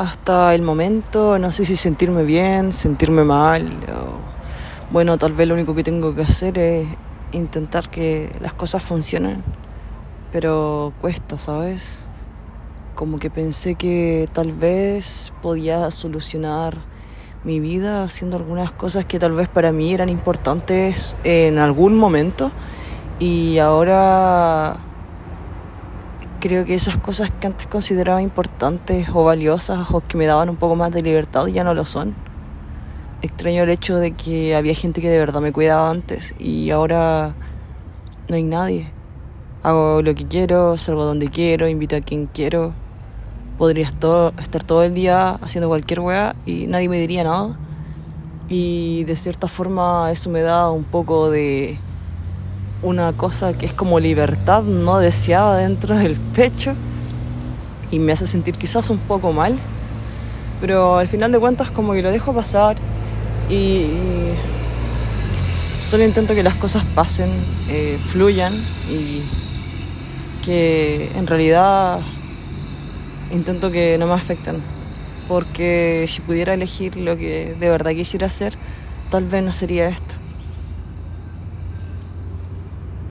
hasta el momento no sé si sentirme bien, sentirme mal. bueno, tal vez lo único que tengo que hacer es intentar que las cosas funcionen. Pero cuesta, ¿sabes? Como que pensé que tal vez podía solucionar mi vida haciendo algunas cosas que tal vez para mí eran importantes en algún momento y ahora creo que esas cosas que antes consideraba importantes o valiosas o que me daban un poco más de libertad ya no lo son. Extraño el hecho de que había gente que de verdad me cuidaba antes y ahora no hay nadie. Hago lo que quiero, salgo donde quiero, invito a quien quiero. Podría estar todo el día haciendo cualquier weá y nadie me diría nada. Y de cierta forma eso me da un poco de una cosa que es como libertad no deseada dentro del pecho y me hace sentir quizás un poco mal, pero al final de cuentas como que lo dejo pasar y, solo intento que las cosas pasen, eh, fluyan y que en realidad intento que no me afecten, porque si pudiera elegir lo que de verdad quisiera hacer, tal vez no sería esto.